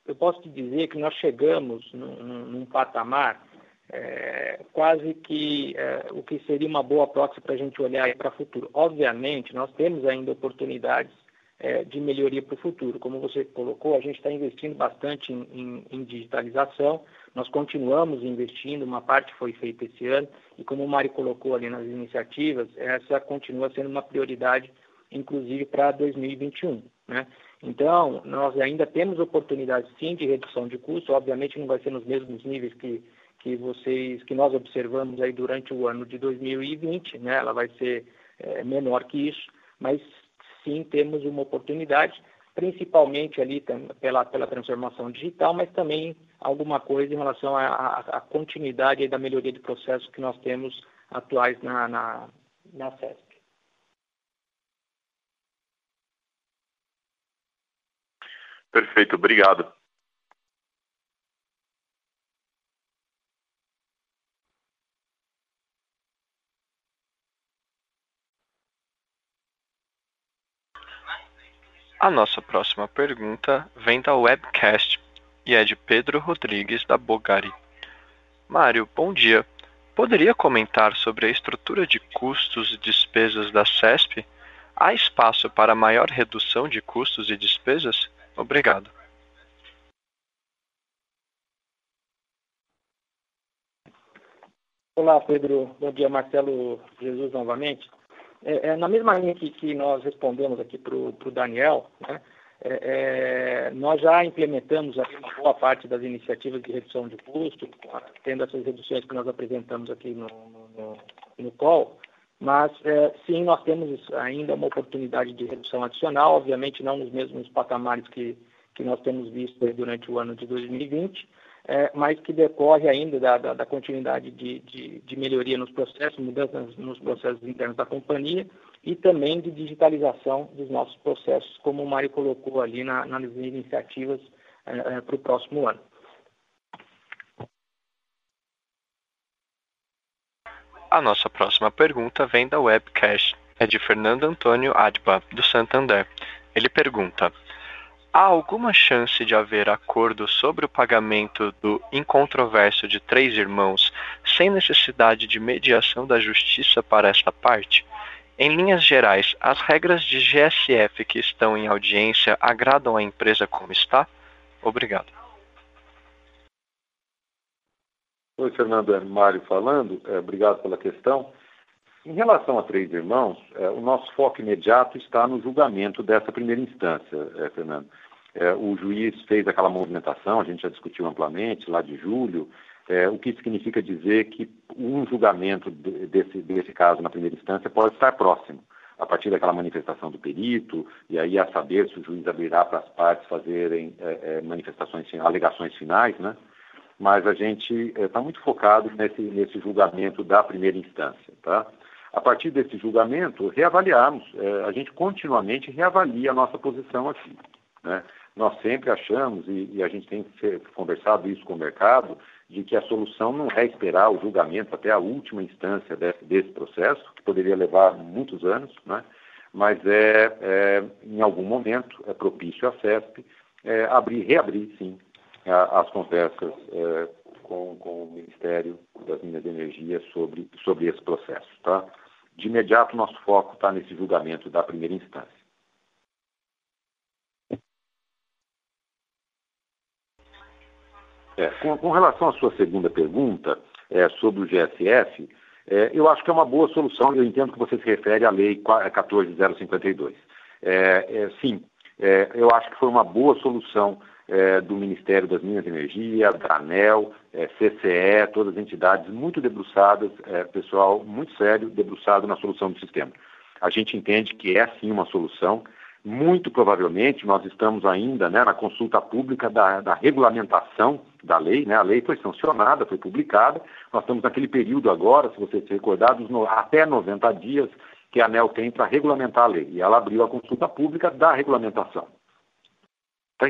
eu posso te dizer que nós chegamos num, num patamar é, quase que é, o que seria uma boa proxy para a gente olhar para o futuro. Obviamente, nós temos ainda oportunidades é, de melhoria para o futuro. Como você colocou, a gente está investindo bastante em, em, em, digitalização, nós continuamos investindo, uma parte foi feita esse ano, e como o Mari colocou ali nas iniciativas, essa continua sendo uma prioridade, inclusive para 2021. Né? Então, nós ainda temos oportunidades sim de redução de custo, obviamente não vai ser nos mesmos níveis que que vocês, que nós observamos aí durante o ano de 2020, né? Ela vai ser é, menor que isso, mas sim temos uma oportunidade, principalmente ali pela, pela transformação digital, mas também alguma coisa em relação à, continuidade da melhoria de processos que nós temos atuais na, na, na CESP.
Perfeito, obrigado.
A nossa próxima pergunta vem da webcast e é de Pedro Rodrigues da Bogari. Mário, bom dia. Poderia comentar sobre a estrutura de custos e despesas da CESP? Há espaço para maior redução de custos e despesas? Obrigado.
Olá, Pedro. Bom dia, Marcelo Jesus novamente. É, é, na mesma linha que, que, nós respondemos aqui para o Daniel, né, é, é, nós já implementamos uma boa parte das iniciativas de redução de custo, tendo essas reduções que nós apresentamos aqui no, no, no call, mas é, sim, nós temos ainda uma oportunidade de redução adicional, obviamente não nos mesmos patamares que, que nós temos visto durante o ano de 2020, é, mas que decorre ainda da, da, da continuidade de, de, de, melhoria nos processos, mudanças nos processos internos da companhia e também de digitalização dos nossos processos, como o Mário colocou ali na, nas iniciativas é, é, para o próximo ano.
A nossa próxima pergunta vem da webcast. É de Fernando Antônio Adba, do Santander. Ele pergunta: há alguma chance de haver acordo sobre o pagamento do incontroverso de três irmãos sem necessidade de mediação da justiça para esta parte? Em linhas gerais, as regras de GSF que estão em audiência agradam a empresa como está? Obrigado.
Oi, Fernando, é Mário falando. É, obrigado pela questão. Em relação a três irmãos, é, o nosso foco imediato está no julgamento dessa primeira instância, é, Fernando. É, o juiz fez aquela movimentação, a gente já discutiu amplamente, lá de julho, o que significa dizer que um julgamento desse, desse caso na primeira instância pode estar próximo, a partir daquela manifestação do perito, e aí a saber se o juiz abrirá para as partes fazerem manifestações, alegações finais, né? Mas a gente está muito focado nesse, nesse julgamento da primeira instância, tá? A partir desse julgamento, reavaliarmos. É, a gente continuamente reavalia a nossa posição aqui. Né? Nós sempre achamos, e, e, a gente tem conversado isso com o mercado, de que a solução não é esperar o julgamento até a última instância desse, desse processo, que poderia levar muitos anos, né? mas é, é, em algum momento é propício à CESP é, abrir, reabrir, sim, a, as conversas é, com, com, o Ministério das Minas e Energia sobre, sobre esse processo. Tá? De imediato, nosso foco está nesse julgamento da primeira instância. É, com, com, relação à sua segunda pergunta é, sobre o GSF, é, eu acho que é uma boa solução. Eu entendo que você se refere à Lei 14052. É, é, sim, é, eu acho que foi uma boa solução do Ministério das Minas e Energia, da ANEL, CCE, todas as entidades muito debruçadas, pessoal muito sério, debruçado na solução do sistema. A gente entende que é sim uma solução. Muito provavelmente, nós estamos ainda né, na consulta pública da, da, regulamentação da lei, né? a lei foi sancionada, foi publicada, nós estamos naquele período agora, se vocês se recordarem, até 90 dias que a ANEL tem para regulamentar a lei, e ela abriu a consulta pública da regulamentação.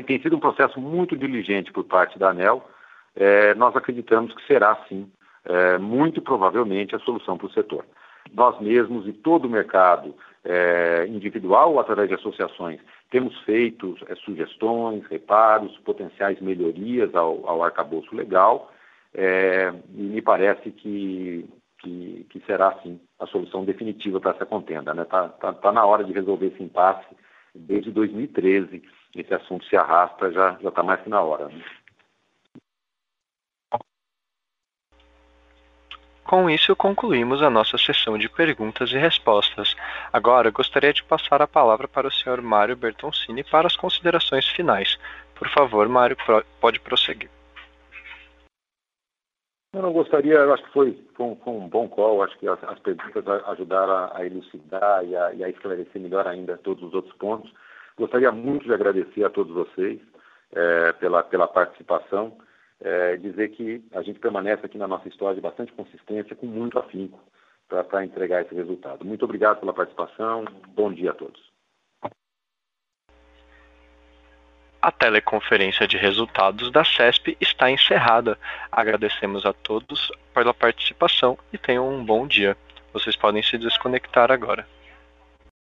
Tem sido um processo muito diligente por parte da ANEL, é, nós acreditamos que será, sim, é, muito provavelmente a solução para o setor. Nós mesmos e todo o mercado é, individual através de associações, temos feito é, sugestões, reparos, potenciais melhorias ao, ao arcabouço legal, é, e me parece que, que, que, será, sim, a solução definitiva para essa contenda. Está né? Tá, tá, tá na hora de resolver esse impasse. Desde 2013, esse assunto se arrasta, já está mais que na hora. Né?
Com isso, concluímos a nossa sessão de perguntas e respostas. Agora, gostaria de passar a palavra para o Sr. Mário Bertoncini para as considerações finais. Por favor, Mário, pode prosseguir.
Eu não gostaria, eu acho que foi, foi, um, foi um, bom call, acho que as, as perguntas ajudaram a, a elucidar e a, e a, esclarecer melhor ainda todos os outros pontos. Gostaria muito de agradecer a todos vocês é, pela, pela participação é, dizer que a gente permanece aqui na nossa história de bastante consistência, com muito afinco, para entregar esse resultado. Muito obrigado pela participação. Bom dia a todos.
A teleconferência de resultados da CESP está encerrada. Agradecemos a todos pela participação e tenham um bom dia. Vocês podem se desconectar agora.